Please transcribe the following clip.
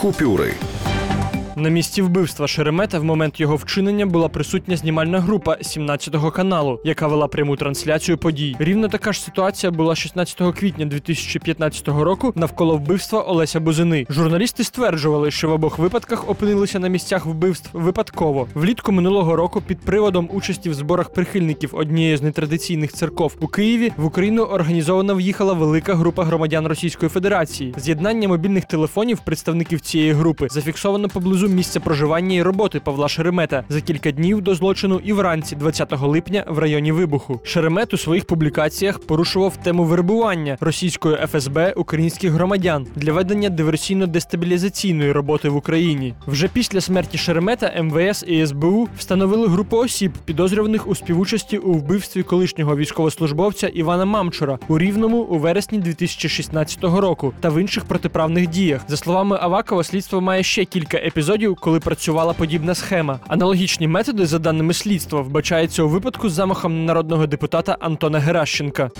Купюри. На місці вбивства Шеремета в момент його вчинення була присутня знімальна група 17-го каналу, яка вела пряму трансляцію подій. Рівно така ж ситуація була 16 квітня 2015 року навколо вбивства Олеся Бузини. Журналісти стверджували, що в обох випадках опинилися на місцях вбивств випадково. Влітку минулого року під приводом участі в зборах прихильників однієї з нетрадиційних церков у Києві в Україну організовано в'їхала велика група громадян Російської Федерації. З'єднання мобільних телефонів представників цієї групи зафіксовано поблизу місця проживання і роботи Павла Шеремета за кілька днів до злочину і вранці 20 липня в районі вибуху. Шеремет у своїх публікаціях порушував тему вербування російської ФСБ українських громадян для ведення диверсійно-дестабілізаційної роботи в Україні. Вже після смерті Шеремета МВС і СБУ встановили групу осіб, підозрюваних у співучасті у вбивстві колишнього військовослужбовця Івана Мамчура у Рівному у вересні 2016 року та в інших протиправних діях. За словами Авакова, слідство має ще кілька епізодів, коли працювала подібна схема. Аналогічні методи, за даними слідства, вбачаються у випадку з замахом народного депутата Антона Геращенка.